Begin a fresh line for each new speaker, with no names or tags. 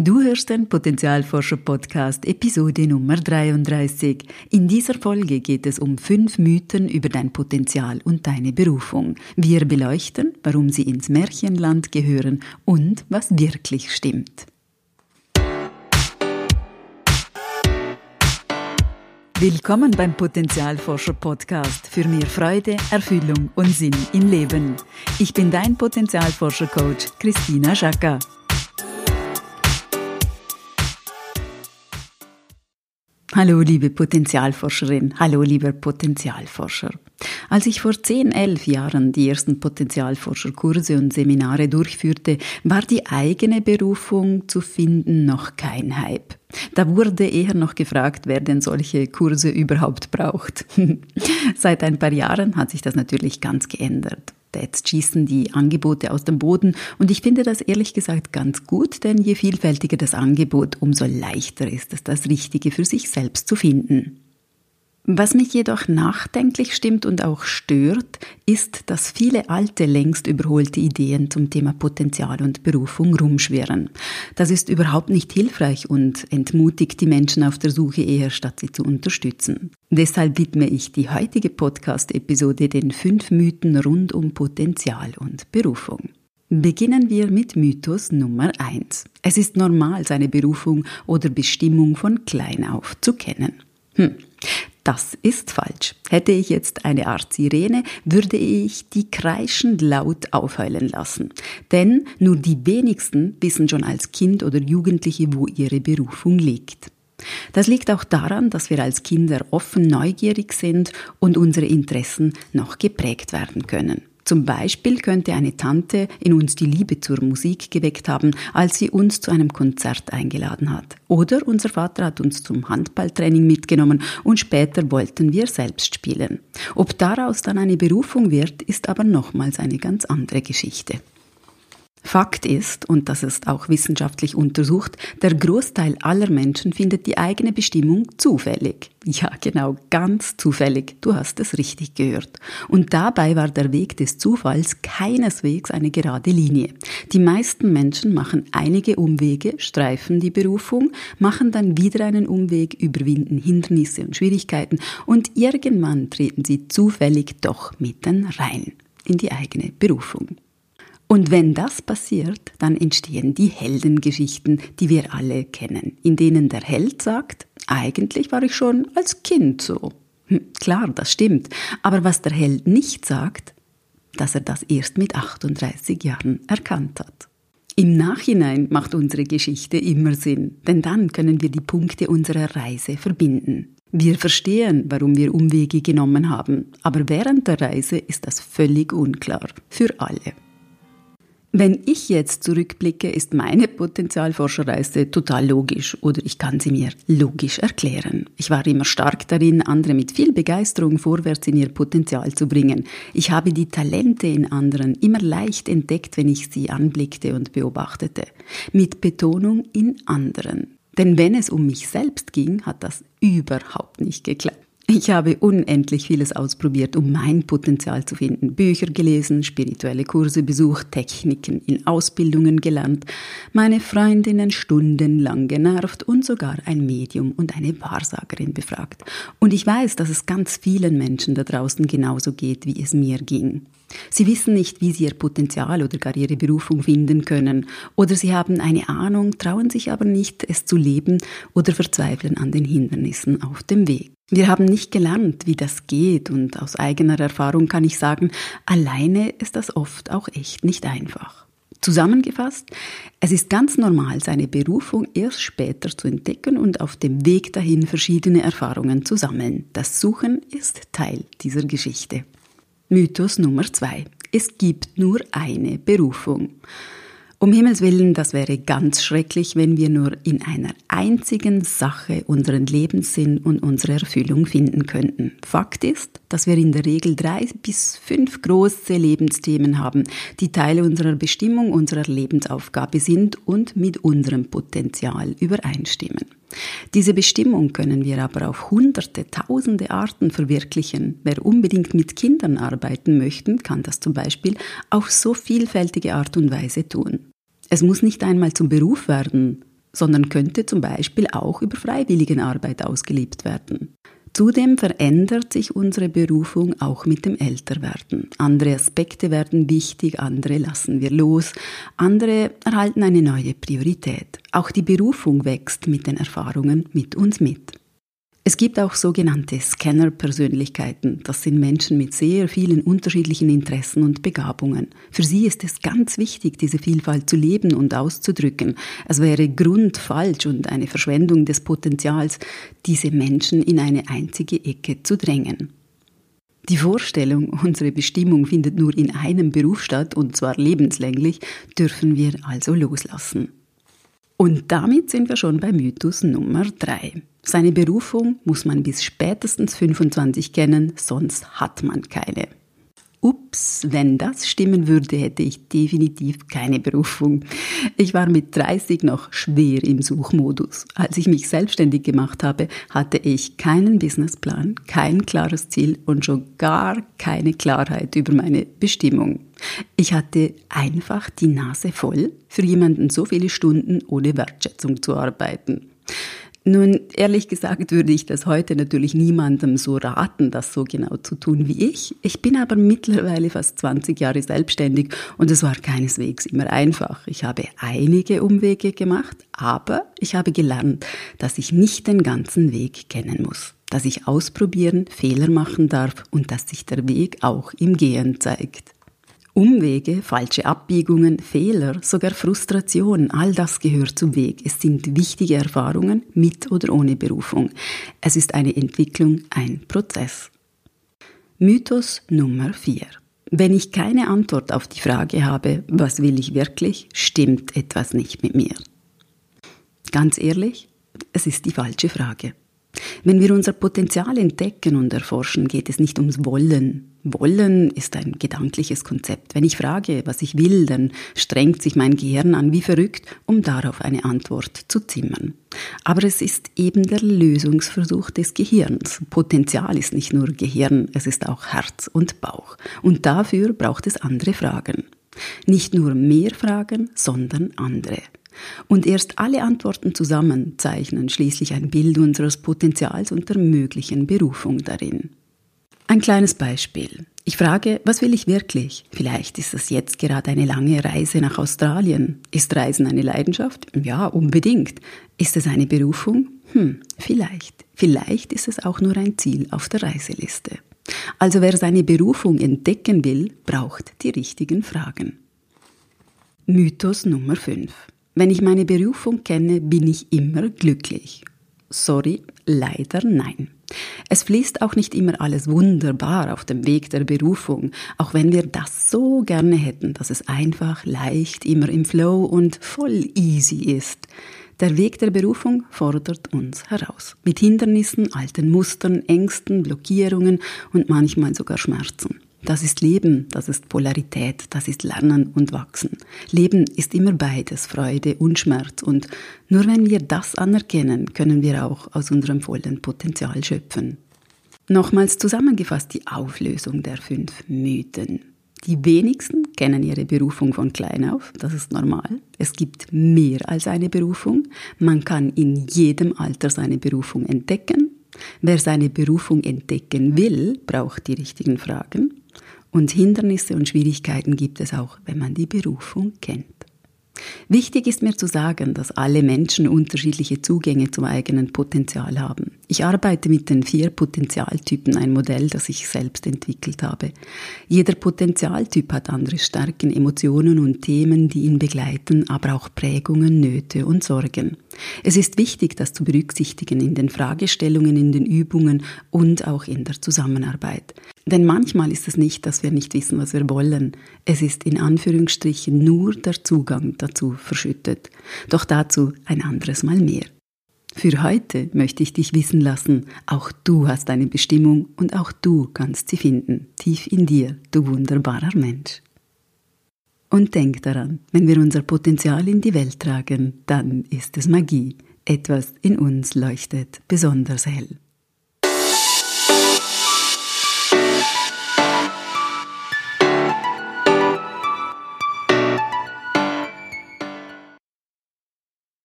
Du hörst den Potenzialforscher Podcast Episode Nummer 33. In dieser Folge geht es um fünf Mythen über dein Potenzial und deine Berufung. Wir beleuchten, warum sie ins Märchenland gehören und was wirklich stimmt. Willkommen beim Potenzialforscher Podcast für mehr Freude, Erfüllung und Sinn im Leben. Ich bin dein Potenzialforscher Coach Christina Schacker. Hallo liebe Potenzialforscherin, hallo lieber Potenzialforscher. Als ich vor 10, 11 Jahren die ersten Potenzialforscherkurse und Seminare durchführte, war die eigene Berufung zu finden noch kein Hype. Da wurde eher noch gefragt, wer denn solche Kurse überhaupt braucht. Seit ein paar Jahren hat sich das natürlich ganz geändert. Jetzt schießen die Angebote aus dem Boden und ich finde das ehrlich gesagt ganz gut, denn je vielfältiger das Angebot, umso leichter ist es, das Richtige für sich selbst zu finden. Was mich jedoch nachdenklich stimmt und auch stört, ist, dass viele alte, längst überholte Ideen zum Thema Potenzial und Berufung rumschwirren. Das ist überhaupt nicht hilfreich und entmutigt die Menschen auf der Suche eher, statt sie zu unterstützen. Deshalb widme ich die heutige Podcast-Episode den fünf Mythen rund um Potenzial und Berufung. Beginnen wir mit Mythos Nummer eins. Es ist normal, seine Berufung oder Bestimmung von klein auf zu kennen. Hm. Das ist falsch. Hätte ich jetzt eine Art Sirene, würde ich die kreischend laut aufheulen lassen. Denn nur die wenigsten wissen schon als Kind oder Jugendliche, wo ihre Berufung liegt. Das liegt auch daran, dass wir als Kinder offen neugierig sind und unsere Interessen noch geprägt werden können. Zum Beispiel könnte eine Tante in uns die Liebe zur Musik geweckt haben, als sie uns zu einem Konzert eingeladen hat. Oder unser Vater hat uns zum Handballtraining mitgenommen und später wollten wir selbst spielen. Ob daraus dann eine Berufung wird, ist aber nochmals eine ganz andere Geschichte. Fakt ist, und das ist auch wissenschaftlich untersucht, der Großteil aller Menschen findet die eigene Bestimmung zufällig. Ja, genau, ganz zufällig. Du hast es richtig gehört. Und dabei war der Weg des Zufalls keineswegs eine gerade Linie. Die meisten Menschen machen einige Umwege, streifen die Berufung, machen dann wieder einen Umweg, überwinden Hindernisse und Schwierigkeiten und irgendwann treten sie zufällig doch mitten rein in die eigene Berufung. Und wenn das passiert, dann entstehen die Heldengeschichten, die wir alle kennen, in denen der Held sagt, eigentlich war ich schon als Kind so. Hm, klar, das stimmt. Aber was der Held nicht sagt, dass er das erst mit 38 Jahren erkannt hat. Im Nachhinein macht unsere Geschichte immer Sinn, denn dann können wir die Punkte unserer Reise verbinden. Wir verstehen, warum wir Umwege genommen haben, aber während der Reise ist das völlig unklar für alle. Wenn ich jetzt zurückblicke, ist meine Potenzialforscherreise total logisch oder ich kann sie mir logisch erklären. Ich war immer stark darin, andere mit viel Begeisterung vorwärts in ihr Potenzial zu bringen. Ich habe die Talente in anderen immer leicht entdeckt, wenn ich sie anblickte und beobachtete. Mit Betonung in anderen. Denn wenn es um mich selbst ging, hat das überhaupt nicht geklappt. Ich habe unendlich vieles ausprobiert, um mein Potenzial zu finden. Bücher gelesen, spirituelle Kurse besucht, Techniken in Ausbildungen gelernt, meine Freundinnen stundenlang genervt und sogar ein Medium und eine Wahrsagerin befragt. Und ich weiß, dass es ganz vielen Menschen da draußen genauso geht, wie es mir ging. Sie wissen nicht, wie sie ihr Potenzial oder gar ihre Berufung finden können, oder sie haben eine Ahnung, trauen sich aber nicht, es zu leben oder verzweifeln an den Hindernissen auf dem Weg. Wir haben nicht gelernt, wie das geht und aus eigener Erfahrung kann ich sagen, alleine ist das oft auch echt nicht einfach. Zusammengefasst, es ist ganz normal, seine Berufung erst später zu entdecken und auf dem Weg dahin verschiedene Erfahrungen zu sammeln. Das Suchen ist Teil dieser Geschichte. Mythos Nummer zwei. Es gibt nur eine Berufung. Um Himmels willen, das wäre ganz schrecklich, wenn wir nur in einer einzigen Sache unseren Lebenssinn und unsere Erfüllung finden könnten. Fakt ist, dass wir in der Regel drei bis fünf große Lebensthemen haben, die Teile unserer Bestimmung, unserer Lebensaufgabe sind und mit unserem Potenzial übereinstimmen. Diese Bestimmung können wir aber auf hunderte, tausende Arten verwirklichen. Wer unbedingt mit Kindern arbeiten möchte, kann das zum Beispiel auf so vielfältige Art und Weise tun. Es muss nicht einmal zum Beruf werden. sondern könnte zum Beispiel auch über Freiwilligenarbeit ausgelebt werden. Zudem verändert sich unsere Berufung auch mit dem Älterwerden. Andere Aspekte werden wichtig, andere lassen wir los, andere erhalten eine neue Priorität. Auch die Berufung wächst mit den Erfahrungen mit uns mit. Es gibt auch sogenannte Scanner-Persönlichkeiten. Das sind Menschen mit sehr vielen unterschiedlichen Interessen und Begabungen. Für sie ist es ganz wichtig, diese Vielfalt zu leben und auszudrücken. Es wäre grundfalsch und eine Verschwendung des Potenzials, diese Menschen in eine einzige Ecke zu drängen. Die Vorstellung, unsere Bestimmung findet nur in einem Beruf statt, und zwar lebenslänglich, dürfen wir also loslassen. Und damit sind wir schon bei Mythos Nummer drei. Seine Berufung muss man bis spätestens 25 kennen, sonst hat man keine. Ups, wenn das stimmen würde, hätte ich definitiv keine Berufung. Ich war mit 30 noch schwer im Suchmodus. Als ich mich selbstständig gemacht habe, hatte ich keinen Businessplan, kein klares Ziel und schon gar keine Klarheit über meine Bestimmung. Ich hatte einfach die Nase voll, für jemanden so viele Stunden ohne Wertschätzung zu arbeiten. Nun, ehrlich gesagt würde ich das heute natürlich niemandem so raten, das so genau zu tun wie ich. Ich bin aber mittlerweile fast 20 Jahre selbstständig und es war keineswegs immer einfach. Ich habe einige Umwege gemacht, aber ich habe gelernt, dass ich nicht den ganzen Weg kennen muss, dass ich ausprobieren, Fehler machen darf und dass sich der Weg auch im Gehen zeigt. Umwege, falsche Abbiegungen, Fehler, sogar Frustration, all das gehört zum Weg. Es sind wichtige Erfahrungen mit oder ohne Berufung. Es ist eine Entwicklung, ein Prozess. Mythos Nummer 4. Wenn ich keine Antwort auf die Frage habe, was will ich wirklich, stimmt etwas nicht mit mir. Ganz ehrlich, es ist die falsche Frage. Wenn wir unser Potenzial entdecken und erforschen, geht es nicht ums Wollen. Wollen ist ein gedankliches Konzept. Wenn ich frage, was ich will, dann strengt sich mein Gehirn an wie verrückt, um darauf eine Antwort zu zimmern. Aber es ist eben der Lösungsversuch des Gehirns. Potenzial ist nicht nur Gehirn, es ist auch Herz und Bauch. Und dafür braucht es andere Fragen. Nicht nur mehr Fragen, sondern andere. Und erst alle Antworten zusammen zeichnen schließlich ein Bild unseres Potenzials und der möglichen Berufung darin. Ein kleines Beispiel. Ich frage, was will ich wirklich? Vielleicht ist es jetzt gerade eine lange Reise nach Australien. Ist Reisen eine Leidenschaft? Ja, unbedingt. Ist es eine Berufung? Hm, vielleicht. Vielleicht ist es auch nur ein Ziel auf der Reiseliste. Also wer seine Berufung entdecken will, braucht die richtigen Fragen. Mythos Nummer 5. Wenn ich meine Berufung kenne, bin ich immer glücklich. Sorry, leider nein. Es fließt auch nicht immer alles wunderbar auf dem Weg der Berufung, auch wenn wir das so gerne hätten, dass es einfach, leicht, immer im Flow und voll easy ist. Der Weg der Berufung fordert uns heraus. Mit Hindernissen, alten Mustern, Ängsten, Blockierungen und manchmal sogar Schmerzen. Das ist Leben, das ist Polarität, das ist Lernen und Wachsen. Leben ist immer beides, Freude und Schmerz. Und nur wenn wir das anerkennen, können wir auch aus unserem vollen Potenzial schöpfen. Nochmals zusammengefasst die Auflösung der fünf Mythen. Die wenigsten kennen ihre Berufung von klein auf, das ist normal. Es gibt mehr als eine Berufung. Man kann in jedem Alter seine Berufung entdecken. Wer seine Berufung entdecken will, braucht die richtigen Fragen. Und Hindernisse und Schwierigkeiten gibt es auch, wenn man die Berufung kennt. Wichtig ist mir zu sagen, dass alle Menschen unterschiedliche Zugänge zum eigenen Potenzial haben. Ich arbeite mit den vier Potenzialtypen, ein Modell, das ich selbst entwickelt habe. Jeder Potenzialtyp hat andere Stärken, Emotionen und Themen, die ihn begleiten, aber auch Prägungen, Nöte und Sorgen. Es ist wichtig, das zu berücksichtigen in den Fragestellungen, in den Übungen und auch in der Zusammenarbeit. Denn manchmal ist es nicht, dass wir nicht wissen, was wir wollen. Es ist in Anführungsstrichen nur der Zugang dazu verschüttet. Doch dazu ein anderes Mal mehr. Für heute möchte ich dich wissen lassen, auch du hast eine Bestimmung und auch du kannst sie finden, tief in dir, du wunderbarer Mensch. Und denk daran, wenn wir unser Potenzial in die Welt tragen, dann ist es Magie. Etwas in uns leuchtet besonders hell.